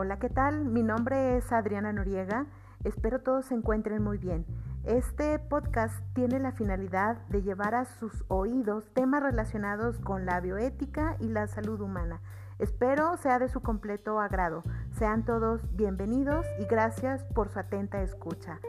Hola, ¿qué tal? Mi nombre es Adriana Noriega. Espero todos se encuentren muy bien. Este podcast tiene la finalidad de llevar a sus oídos temas relacionados con la bioética y la salud humana. Espero sea de su completo agrado. Sean todos bienvenidos y gracias por su atenta escucha.